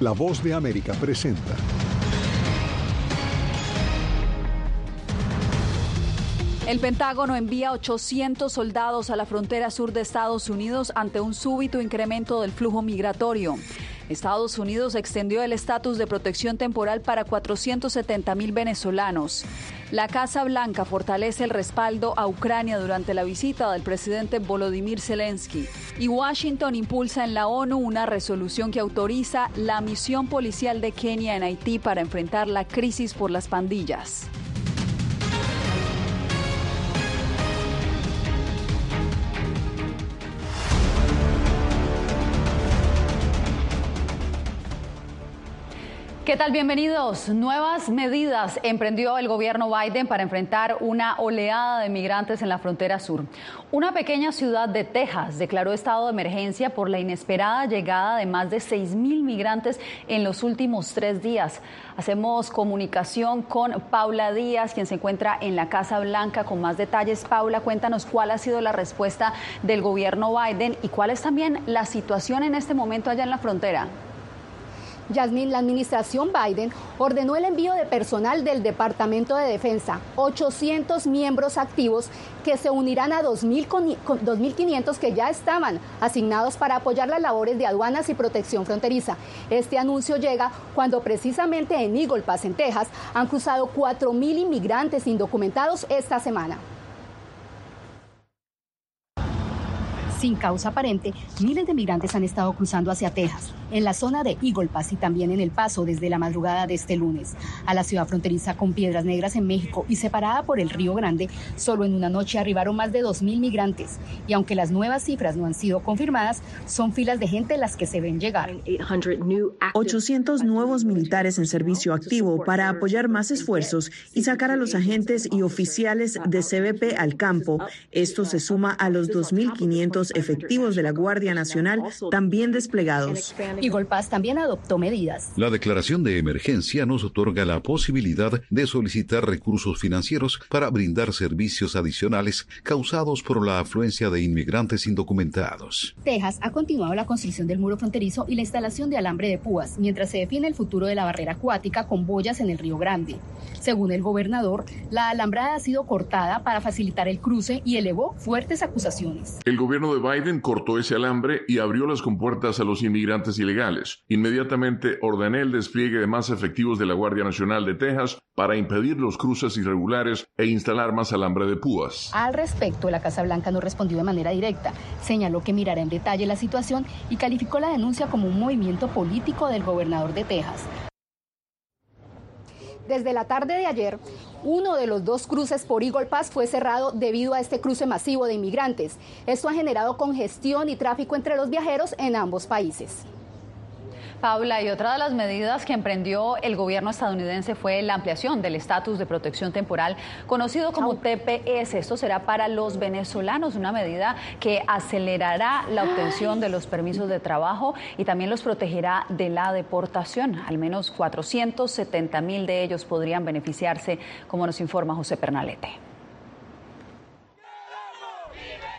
La voz de América presenta. El Pentágono envía 800 soldados a la frontera sur de Estados Unidos ante un súbito incremento del flujo migratorio. Estados Unidos extendió el estatus de protección temporal para 470 mil venezolanos. La Casa Blanca fortalece el respaldo a Ucrania durante la visita del presidente Volodymyr Zelensky. Y Washington impulsa en la ONU una resolución que autoriza la misión policial de Kenia en Haití para enfrentar la crisis por las pandillas. ¿Qué tal? Bienvenidos. Nuevas medidas emprendió el gobierno Biden para enfrentar una oleada de migrantes en la frontera sur. Una pequeña ciudad de Texas declaró estado de emergencia por la inesperada llegada de más de 6 mil migrantes en los últimos tres días. Hacemos comunicación con Paula Díaz, quien se encuentra en la Casa Blanca con más detalles. Paula, cuéntanos cuál ha sido la respuesta del gobierno Biden y cuál es también la situación en este momento allá en la frontera. Yasmin, la administración Biden ordenó el envío de personal del Departamento de Defensa, 800 miembros activos que se unirán a 2.500 que ya estaban asignados para apoyar las labores de aduanas y protección fronteriza. Este anuncio llega cuando precisamente en Eagle Pass, en Texas, han cruzado 4.000 inmigrantes indocumentados esta semana. Sin causa aparente, miles de migrantes han estado cruzando hacia Texas, en la zona de Eagle Pass y también en El Paso desde la madrugada de este lunes. A la ciudad fronteriza con Piedras Negras en México y separada por el Río Grande, solo en una noche arribaron más de 2.000 migrantes. Y aunque las nuevas cifras no han sido confirmadas, son filas de gente las que se ven llegar. 800 nuevos militares en servicio activo para apoyar más esfuerzos y sacar a los agentes y oficiales de CBP al campo. Esto se suma a los 2.500 efectivos de la Guardia Nacional también desplegados. Y Golpaz también adoptó medidas. La declaración de emergencia nos otorga la posibilidad de solicitar recursos financieros para brindar servicios adicionales causados por la afluencia de inmigrantes indocumentados. Texas ha continuado la construcción del muro fronterizo y la instalación de alambre de púas, mientras se define el futuro de la barrera acuática con boyas en el Río Grande. Según el gobernador, la alambrada ha sido cortada para facilitar el cruce y elevó fuertes acusaciones. El gobierno de Biden cortó ese alambre y abrió las compuertas a los inmigrantes ilegales. Inmediatamente ordené el despliegue de más efectivos de la Guardia Nacional de Texas para impedir los cruces irregulares e instalar más alambre de púas. Al respecto, la Casa Blanca no respondió de manera directa. Señaló que mirará en detalle la situación y calificó la denuncia como un movimiento político del gobernador de Texas. Desde la tarde de ayer, uno de los dos cruces por Eagle Pass fue cerrado debido a este cruce masivo de inmigrantes. Esto ha generado congestión y tráfico entre los viajeros en ambos países. Paula, y otra de las medidas que emprendió el gobierno estadounidense fue la ampliación del estatus de protección temporal, conocido como TPS. Esto será para los venezolanos, una medida que acelerará la obtención de los permisos de trabajo y también los protegerá de la deportación. Al menos 470 mil de ellos podrían beneficiarse, como nos informa José Pernalete.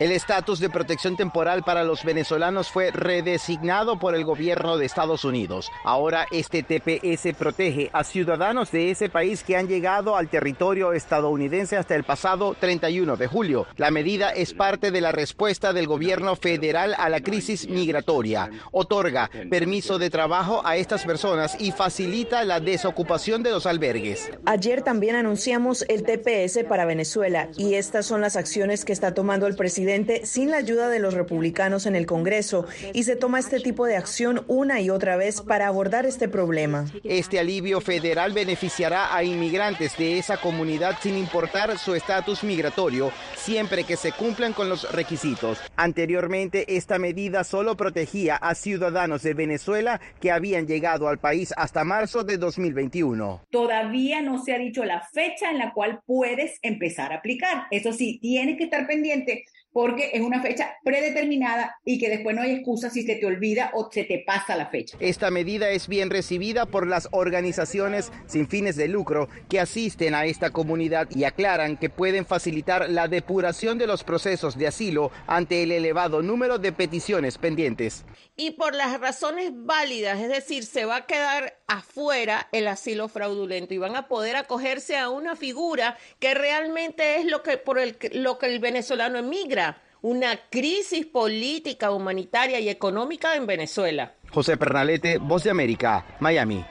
El estatus de protección temporal para los venezolanos fue redesignado por el gobierno de Estados Unidos. Ahora este TPS protege a ciudadanos de ese país que han llegado al territorio estadounidense hasta el pasado 31 de julio. La medida es parte de la respuesta del gobierno federal a la crisis migratoria. Otorga permiso de trabajo a estas personas y facilita la desocupación de los albergues. Ayer también anunciamos el TPS para Venezuela y estas son las acciones que está tomando el presidente sin la ayuda de los republicanos en el Congreso y se toma este tipo de acción una y otra vez para abordar este problema. Este alivio federal beneficiará a inmigrantes de esa comunidad sin importar su estatus migratorio, siempre que se cumplan con los requisitos. Anteriormente, esta medida solo protegía a ciudadanos de Venezuela que habían llegado al país hasta marzo de 2021. Todavía no se ha dicho la fecha en la cual puedes empezar a aplicar. Eso sí, tienes que estar pendiente porque es una fecha predeterminada y que después no hay excusa si se te olvida o se te pasa la fecha. Esta medida es bien recibida por las organizaciones sin fines de lucro que asisten a esta comunidad y aclaran que pueden facilitar la depuración de los procesos de asilo ante el elevado número de peticiones pendientes. Y por las razones válidas, es decir, se va a quedar afuera el asilo fraudulento y van a poder acogerse a una figura que realmente es lo que por el, lo que el venezolano emigra, una crisis política, humanitaria y económica en Venezuela. José Pernalete, Voz de América, Miami.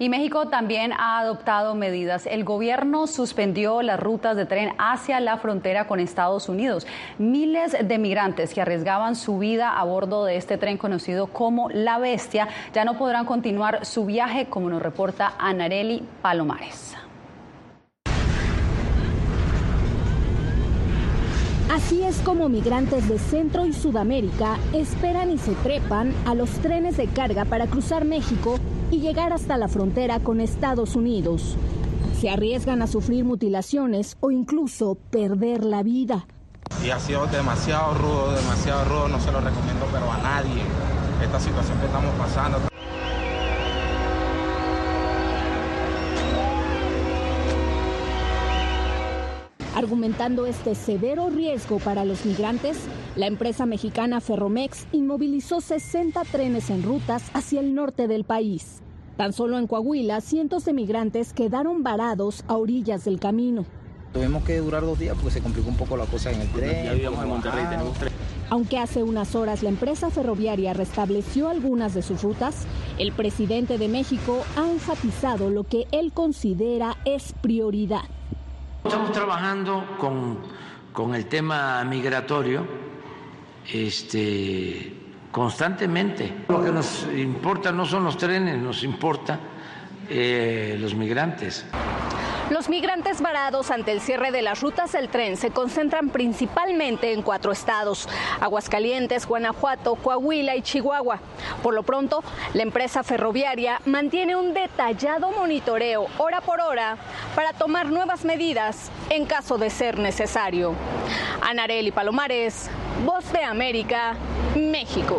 Y México también ha adoptado medidas. El gobierno suspendió las rutas de tren hacia la frontera con Estados Unidos. Miles de migrantes que arriesgaban su vida a bordo de este tren conocido como La Bestia ya no podrán continuar su viaje, como nos reporta Anareli Palomares. Así es como migrantes de Centro y Sudamérica esperan y se trepan a los trenes de carga para cruzar México y llegar hasta la frontera con Estados Unidos. Se arriesgan a sufrir mutilaciones o incluso perder la vida. Y ha sido demasiado rudo, demasiado rudo, no se lo recomiendo pero a nadie. Esta situación que estamos pasando. Argumentando este severo riesgo para los migrantes, la empresa mexicana Ferromex inmovilizó 60 trenes en rutas hacia el norte del país. Tan solo en Coahuila, cientos de migrantes quedaron varados a orillas del camino. Tuvimos que durar dos días porque se complicó un poco la cosa en el tren. Ya vivíamos en Monterrey, tenemos tren. Aunque hace unas horas la empresa ferroviaria restableció algunas de sus rutas, el presidente de México ha enfatizado lo que él considera es prioridad Estamos trabajando con, con el tema migratorio este, constantemente. Lo que nos importa no son los trenes, nos importa eh, los migrantes. Los migrantes varados ante el cierre de las rutas del tren se concentran principalmente en cuatro estados, Aguascalientes, Guanajuato, Coahuila y Chihuahua. Por lo pronto, la empresa ferroviaria mantiene un detallado monitoreo hora por hora para tomar nuevas medidas en caso de ser necesario. Anareli Palomares, Voz de América, México.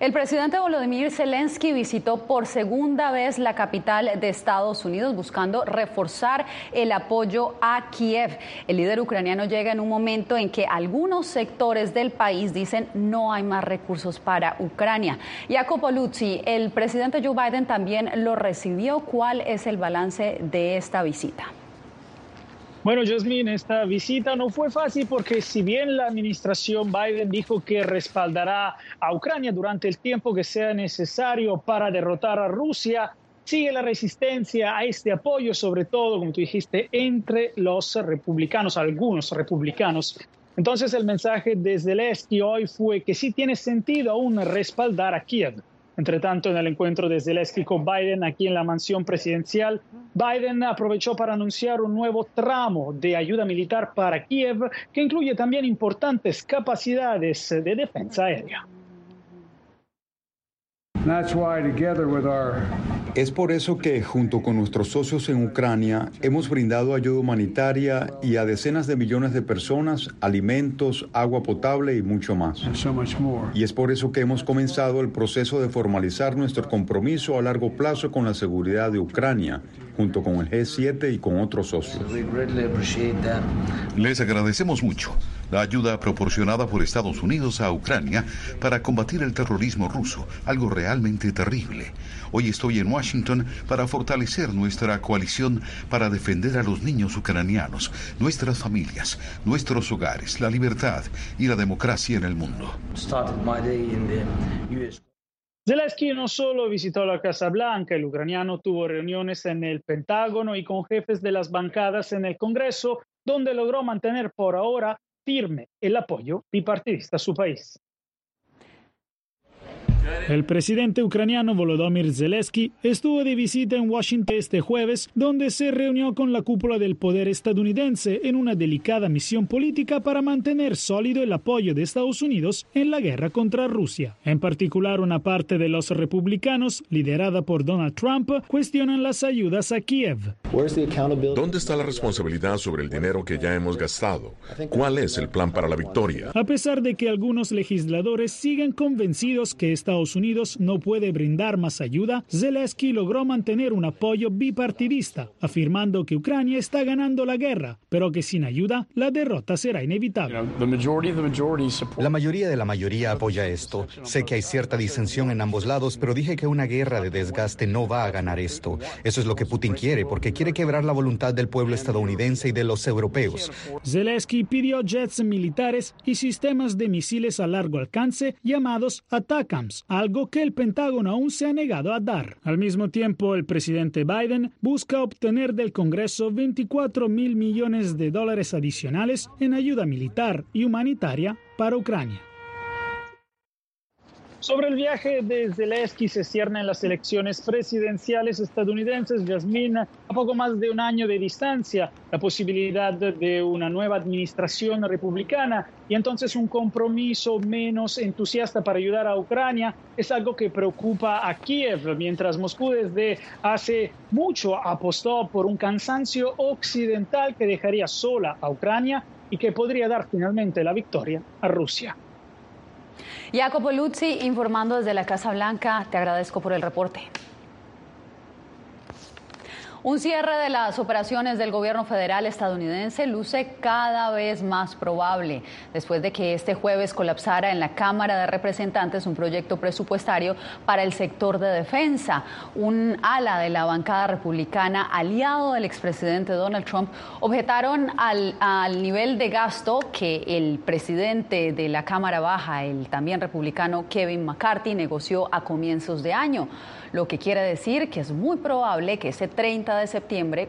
El presidente Volodymyr Zelensky visitó por segunda vez la capital de Estados Unidos buscando reforzar el apoyo a Kiev. El líder ucraniano llega en un momento en que algunos sectores del país dicen no hay más recursos para Ucrania. Jacopo Luzzi, el presidente Joe Biden también lo recibió. ¿Cuál es el balance de esta visita? Bueno, Jasmine, esta visita no fue fácil porque si bien la administración Biden dijo que respaldará a Ucrania durante el tiempo que sea necesario para derrotar a Rusia, sigue la resistencia a este apoyo, sobre todo, como tú dijiste, entre los republicanos, algunos republicanos. Entonces el mensaje desde el este hoy fue que sí tiene sentido aún respaldar a Kiev. Entre tanto, en el encuentro de Zelensky con Biden aquí en la mansión presidencial, Biden aprovechó para anunciar un nuevo tramo de ayuda militar para Kiev que incluye también importantes capacidades de defensa aérea. Es por eso que, junto con nuestros socios en Ucrania, hemos brindado ayuda humanitaria y a decenas de millones de personas alimentos, agua potable y mucho más. Y es por eso que hemos comenzado el proceso de formalizar nuestro compromiso a largo plazo con la seguridad de Ucrania, junto con el G7 y con otros socios. Les agradecemos mucho la ayuda proporcionada por Estados Unidos a Ucrania para combatir el terrorismo ruso, algo realmente terrible. Hoy estoy en Washington para fortalecer nuestra coalición para defender a los niños ucranianos, nuestras familias, nuestros hogares, la libertad y la democracia en el mundo. Zelensky no solo visitó la Casa Blanca, el ucraniano tuvo reuniones en el Pentágono y con jefes de las bancadas en el Congreso, donde logró mantener por ahora firme el apoyo bipartidista a su país. El presidente ucraniano Volodymyr Zelensky estuvo de visita en Washington este jueves, donde se reunió con la cúpula del poder estadounidense en una delicada misión política para mantener sólido el apoyo de Estados Unidos en la guerra contra Rusia. En particular, una parte de los republicanos, liderada por Donald Trump, cuestionan las ayudas a Kiev. ¿Dónde está la responsabilidad sobre el dinero que ya hemos gastado? ¿Cuál es el plan para la victoria? A pesar de que algunos legisladores siguen convencidos que Estados Unidos no puede brindar más ayuda, Zelensky logró mantener un apoyo bipartidista, afirmando que Ucrania está ganando la guerra, pero que sin ayuda la derrota será inevitable. La mayoría de la mayoría apoya esto. Sé que hay cierta disensión en ambos lados, pero dije que una guerra de desgaste no va a ganar esto. Eso es lo que Putin quiere, porque quiere quebrar la voluntad del pueblo estadounidense y de los europeos. Zelensky pidió jets militares y sistemas de misiles a largo alcance llamados ATACAMS, algo que el Pentágono aún se ha negado a dar. Al mismo tiempo, el presidente Biden busca obtener del Congreso 24 mil millones de dólares adicionales en ayuda militar y humanitaria para Ucrania. Sobre el viaje de Zelensky se ciernen las elecciones presidenciales estadounidenses, Yasmín, a poco más de un año de distancia, la posibilidad de una nueva administración republicana y entonces un compromiso menos entusiasta para ayudar a Ucrania es algo que preocupa a Kiev, mientras Moscú desde hace mucho apostó por un cansancio occidental que dejaría sola a Ucrania y que podría dar finalmente la victoria a Rusia. Jacopo Luzzi informando desde la Casa Blanca. Te agradezco por el reporte. Un cierre de las operaciones del gobierno federal estadounidense luce cada vez más probable después de que este jueves colapsara en la Cámara de Representantes un proyecto presupuestario para el sector de defensa. Un ala de la bancada republicana, aliado del expresidente Donald Trump, objetaron al, al nivel de gasto que el presidente de la Cámara Baja, el también republicano Kevin McCarthy, negoció a comienzos de año lo que quiere decir que es muy probable que ese 30 de septiembre,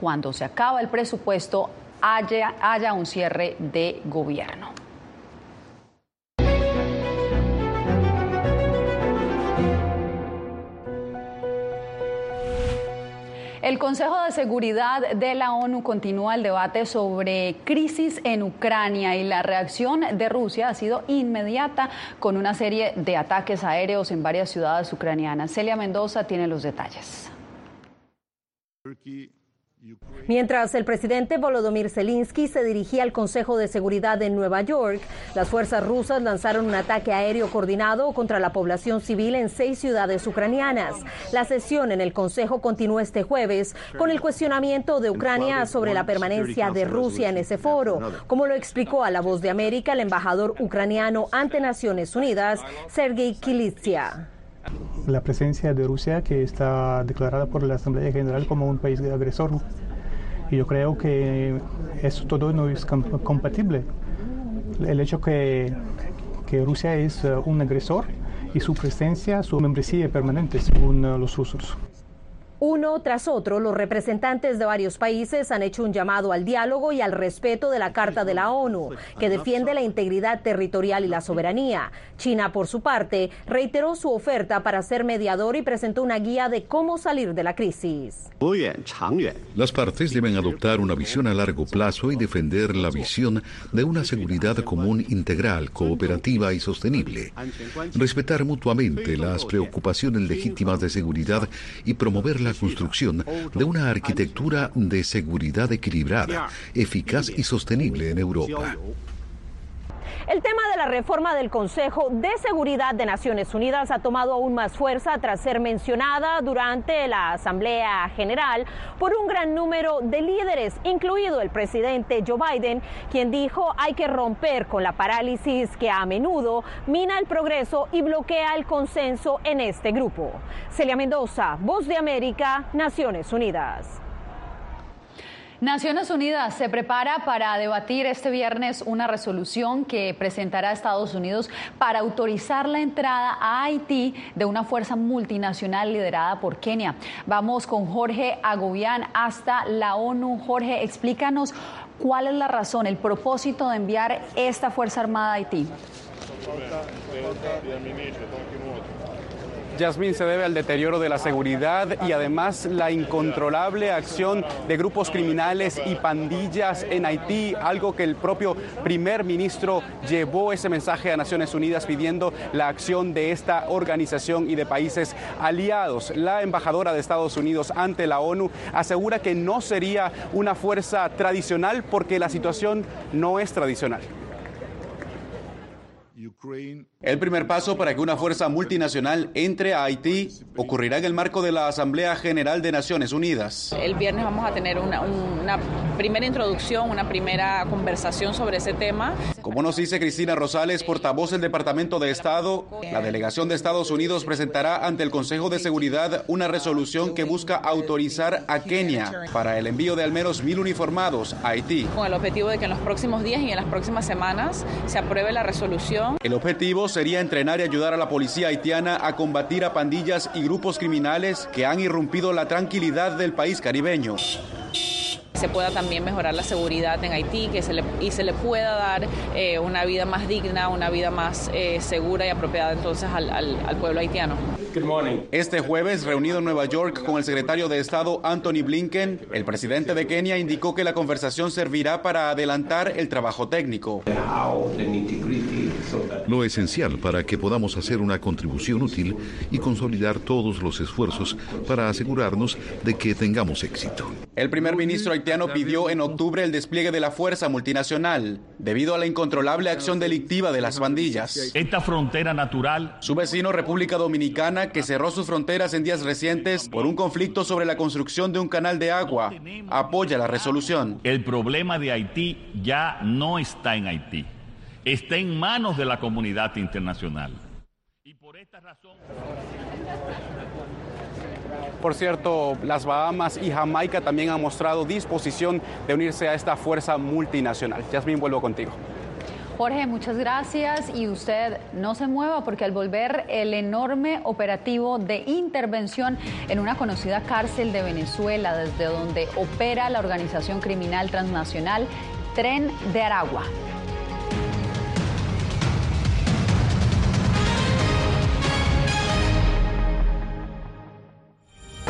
cuando se acaba el presupuesto, haya, haya un cierre de gobierno. El Consejo de Seguridad de la ONU continúa el debate sobre crisis en Ucrania y la reacción de Rusia ha sido inmediata con una serie de ataques aéreos en varias ciudades ucranianas. Celia Mendoza tiene los detalles. Mientras el presidente Volodymyr Zelensky se dirigía al Consejo de Seguridad en Nueva York, las fuerzas rusas lanzaron un ataque aéreo coordinado contra la población civil en seis ciudades ucranianas. La sesión en el Consejo continuó este jueves con el cuestionamiento de Ucrania sobre la permanencia de Rusia en ese foro, como lo explicó a La Voz de América el embajador ucraniano ante Naciones Unidas, Sergei Kilitsia la presencia de Rusia que está declarada por la Asamblea General como un país agresor. Y yo creo que eso todo no es compatible. El hecho que, que Rusia es uh, un agresor y su presencia, su membresía permanente según uh, los rusos. Uno tras otro, los representantes de varios países han hecho un llamado al diálogo y al respeto de la Carta de la ONU, que defiende la integridad territorial y la soberanía. China, por su parte, reiteró su oferta para ser mediador y presentó una guía de cómo salir de la crisis. Las partes deben adoptar una visión a largo plazo y defender la visión de una seguridad común integral, cooperativa y sostenible. Respetar mutuamente las preocupaciones legítimas de seguridad y promover la construcción de una arquitectura de seguridad equilibrada, eficaz y sostenible en Europa. El tema de la reforma del Consejo de Seguridad de Naciones Unidas ha tomado aún más fuerza tras ser mencionada durante la Asamblea General por un gran número de líderes, incluido el presidente Joe Biden, quien dijo hay que romper con la parálisis que a menudo mina el progreso y bloquea el consenso en este grupo. Celia Mendoza, Voz de América, Naciones Unidas. Naciones Unidas se prepara para debatir este viernes una resolución que presentará Estados Unidos para autorizar la entrada a Haití de una fuerza multinacional liderada por Kenia. Vamos con Jorge Agobián hasta la ONU. Jorge, explícanos cuál es la razón, el propósito de enviar esta Fuerza Armada a Haití. Yasmín, se debe al deterioro de la seguridad y además la incontrolable acción de grupos criminales y pandillas en Haití, algo que el propio primer ministro llevó ese mensaje a Naciones Unidas pidiendo la acción de esta organización y de países aliados. La embajadora de Estados Unidos ante la ONU asegura que no sería una fuerza tradicional porque la situación no es tradicional. El primer paso para que una fuerza multinacional entre a Haití ocurrirá en el marco de la Asamblea General de Naciones Unidas. El viernes vamos a tener una, primera introducción, una primera conversación sobre ese tema. Como nos dice Cristina Rosales, portavoz del Departamento de Estado, la delegación de Estados Unidos presentará ante el Consejo de Seguridad una resolución que busca autorizar a Kenia para el envío de al menos mil uniformados a Haití. Con el objetivo de que en los próximos días y en las próximas semanas se apruebe la resolución. El objetivo sería entrenar y ayudar a la policía haitiana a combatir a pandillas y grupos criminales que han irrumpido la tranquilidad del país caribeño se pueda también mejorar la seguridad en Haití que se le, y se le pueda dar eh, una vida más digna, una vida más eh, segura y apropiada entonces al, al pueblo haitiano. Este jueves, reunido en Nueva York con el secretario de Estado Anthony Blinken, el presidente de Kenia indicó que la conversación servirá para adelantar el trabajo técnico. Lo esencial para que podamos hacer una contribución útil y consolidar todos los esfuerzos para asegurarnos de que tengamos éxito. El primer ministro haitiano pidió en octubre el despliegue de la fuerza multinacional debido a la incontrolable acción delictiva de las bandillas. Esta frontera natural. Su vecino República Dominicana que cerró sus fronteras en días recientes por un conflicto sobre la construcción de un canal de agua, apoya la resolución. El problema de Haití ya no está en Haití, está en manos de la comunidad internacional. Y por esta razón... Por cierto, las Bahamas y Jamaica también han mostrado disposición de unirse a esta fuerza multinacional. Yasmin, vuelvo contigo. Jorge, muchas gracias y usted no se mueva porque al volver el enorme operativo de intervención en una conocida cárcel de Venezuela, desde donde opera la organización criminal transnacional Tren de Aragua.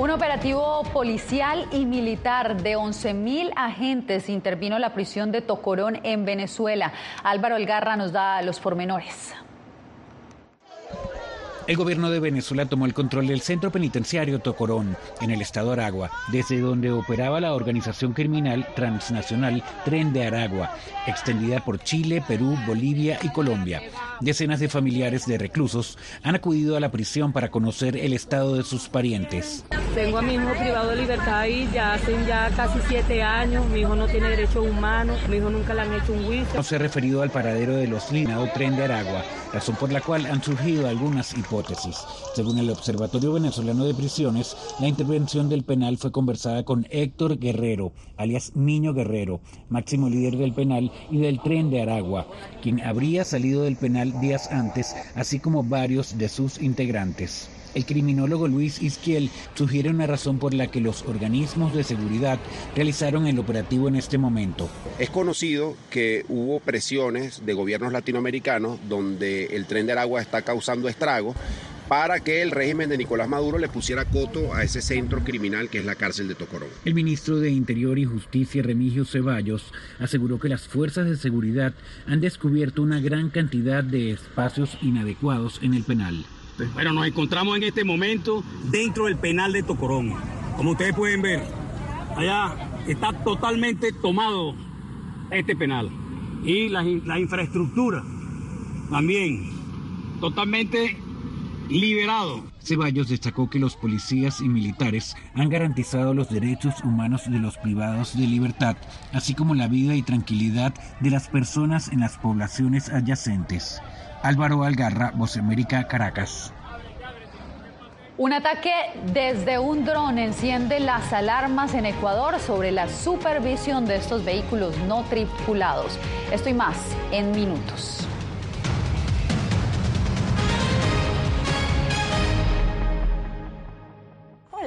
Un operativo policial y militar de 11.000 agentes intervino en la prisión de Tocorón en Venezuela. Álvaro Elgarra nos da los pormenores. El gobierno de Venezuela tomó el control del centro penitenciario Tocorón, en el estado Aragua, desde donde operaba la organización criminal transnacional Tren de Aragua, extendida por Chile, Perú, Bolivia y Colombia. Decenas de familiares de reclusos han acudido a la prisión para conocer el estado de sus parientes. Tengo a mi hijo privado de libertad ahí ya hace ya casi siete años. Mi hijo no tiene derechos humanos. Mi hijo nunca le han hecho un juicio. No se ha referido al paradero de los Linado Tren de Aragua, razón por la cual han surgido algunas hipótesis. Según el Observatorio Venezolano de Prisiones, la intervención del penal fue conversada con Héctor Guerrero, alias Niño Guerrero, máximo líder del penal y del Tren de Aragua, quien habría salido del penal días antes, así como varios de sus integrantes. El criminólogo Luis Isquiel sugiere una razón por la que los organismos de seguridad realizaron el operativo en este momento. Es conocido que hubo presiones de gobiernos latinoamericanos donde el tren de Aragua está causando estragos para que el régimen de Nicolás Maduro le pusiera coto a ese centro criminal que es la cárcel de Tocorón. El ministro de Interior y Justicia, Remigio Ceballos, aseguró que las fuerzas de seguridad han descubierto una gran cantidad de espacios inadecuados en el penal. Bueno, nos encontramos en este momento dentro del penal de Tocorón. Como ustedes pueden ver, allá está totalmente tomado este penal. Y la, la infraestructura también totalmente liberado. Ceballos destacó que los policías y militares han garantizado los derechos humanos de los privados de libertad, así como la vida y tranquilidad de las personas en las poblaciones adyacentes. Álvaro Algarra, Voz América, Caracas. Un ataque desde un dron enciende las alarmas en Ecuador sobre la supervisión de estos vehículos no tripulados. Esto y más en minutos.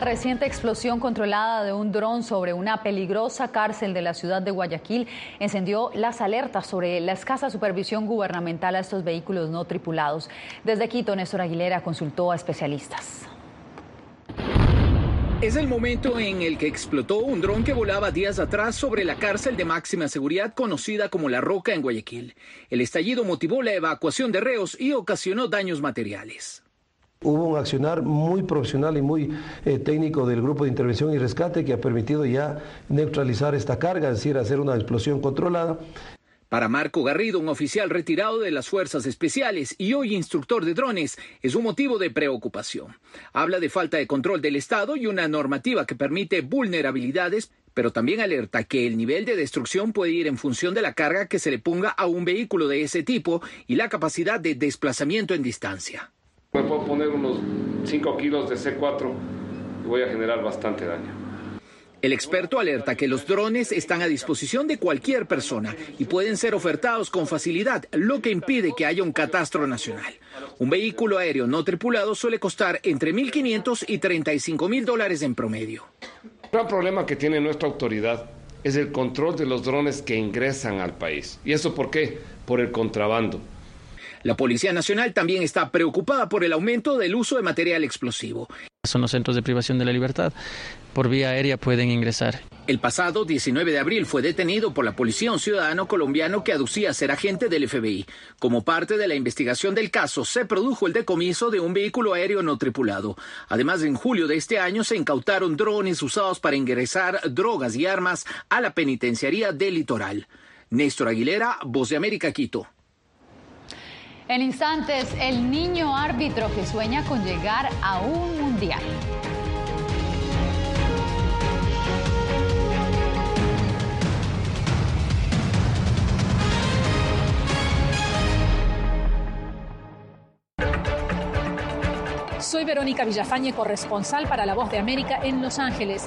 La reciente explosión controlada de un dron sobre una peligrosa cárcel de la ciudad de Guayaquil encendió las alertas sobre la escasa supervisión gubernamental a estos vehículos no tripulados. Desde Quito, Néstor Aguilera consultó a especialistas. Es el momento en el que explotó un dron que volaba días atrás sobre la cárcel de máxima seguridad conocida como La Roca en Guayaquil. El estallido motivó la evacuación de reos y ocasionó daños materiales. Hubo un accionar muy profesional y muy eh, técnico del Grupo de Intervención y Rescate que ha permitido ya neutralizar esta carga, es decir, hacer una explosión controlada. Para Marco Garrido, un oficial retirado de las Fuerzas Especiales y hoy instructor de drones, es un motivo de preocupación. Habla de falta de control del Estado y una normativa que permite vulnerabilidades, pero también alerta que el nivel de destrucción puede ir en función de la carga que se le ponga a un vehículo de ese tipo y la capacidad de desplazamiento en distancia. Me puedo poner unos 5 kilos de C4 y voy a generar bastante daño. El experto alerta que los drones están a disposición de cualquier persona y pueden ser ofertados con facilidad, lo que impide que haya un catastro nacional. Un vehículo aéreo no tripulado suele costar entre 1.500 y 35.000 dólares en promedio. El gran problema que tiene nuestra autoridad es el control de los drones que ingresan al país. ¿Y eso por qué? Por el contrabando. La Policía Nacional también está preocupada por el aumento del uso de material explosivo. Son los centros de privación de la libertad. Por vía aérea pueden ingresar. El pasado 19 de abril fue detenido por la policía un ciudadano colombiano que aducía ser agente del FBI. Como parte de la investigación del caso, se produjo el decomiso de un vehículo aéreo no tripulado. Además, en julio de este año se incautaron drones usados para ingresar drogas y armas a la penitenciaría del litoral. Néstor Aguilera, Voz de América, Quito. En instantes, el niño árbitro que sueña con llegar a un mundial. Soy Verónica Villafañe, corresponsal para La Voz de América en Los Ángeles.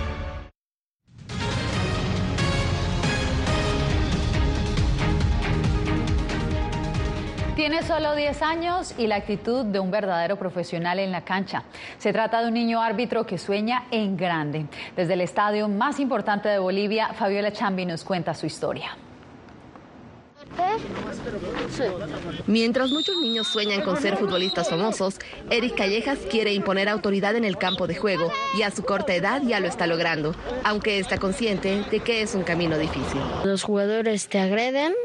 solo 10 años y la actitud de un verdadero profesional en la cancha. Se trata de un niño árbitro que sueña en grande. Desde el estadio más importante de Bolivia, Fabiola Chambi nos cuenta su historia. Mientras muchos niños sueñan con ser futbolistas famosos, Eric Callejas quiere imponer autoridad en el campo de juego y a su corta edad ya lo está logrando, aunque está consciente de que es un camino difícil. Los jugadores te agreden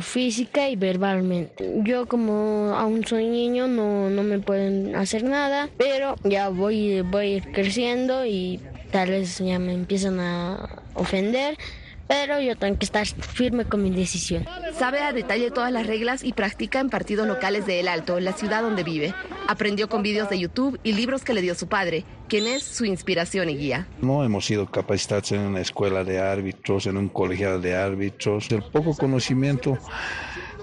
física y verbalmente. Yo como aún soy niño no, no me pueden hacer nada, pero ya voy, voy creciendo y tal vez ya me empiezan a ofender pero yo tengo que estar firme con mi decisión. Sabe a detalle todas las reglas y practica en partidos locales de El Alto, la ciudad donde vive. Aprendió con vídeos de YouTube y libros que le dio su padre, quien es su inspiración y guía. No hemos sido capacitados en una escuela de árbitros, en un colegiado de árbitros. El poco conocimiento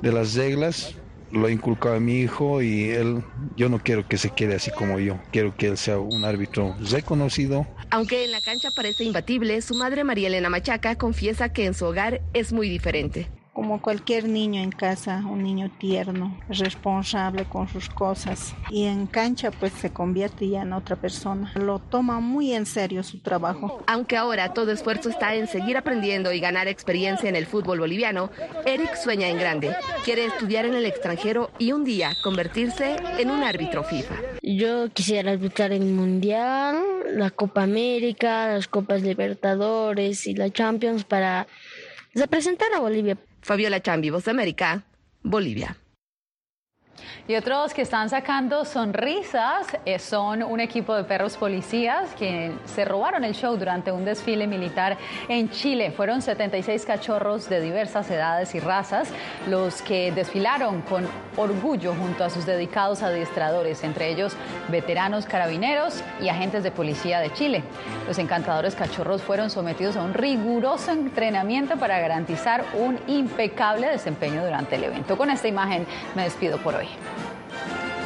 de las reglas lo ha inculcado a mi hijo y él, yo no quiero que se quede así como yo, quiero que él sea un árbitro reconocido. Aunque en la cancha parece imbatible, su madre María Elena Machaca confiesa que en su hogar es muy diferente. Como cualquier niño en casa, un niño tierno, responsable con sus cosas y en cancha pues se convierte ya en otra persona. Lo toma muy en serio su trabajo. Aunque ahora todo esfuerzo está en seguir aprendiendo y ganar experiencia en el fútbol boliviano, Eric sueña en grande. Quiere estudiar en el extranjero y un día convertirse en un árbitro FIFA. Yo quisiera arbitrar en el Mundial, la Copa América, las Copas Libertadores y la Champions para representar a Bolivia. Fabiola Chambi, Voz América, Bolivia. Y otros que están sacando sonrisas eh, son un equipo de perros policías que se robaron el show durante un desfile militar en Chile. Fueron 76 cachorros de diversas edades y razas los que desfilaron con orgullo junto a sus dedicados adiestradores, entre ellos veteranos carabineros y agentes de policía de Chile. Los encantadores cachorros fueron sometidos a un riguroso entrenamiento para garantizar un impecable desempeño durante el evento. Con esta imagen me despido por hoy. どうぞ。